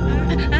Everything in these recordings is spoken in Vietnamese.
Ha ha ha!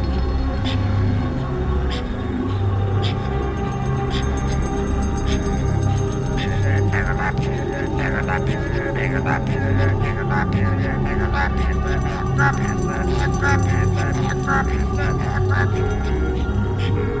Thank you.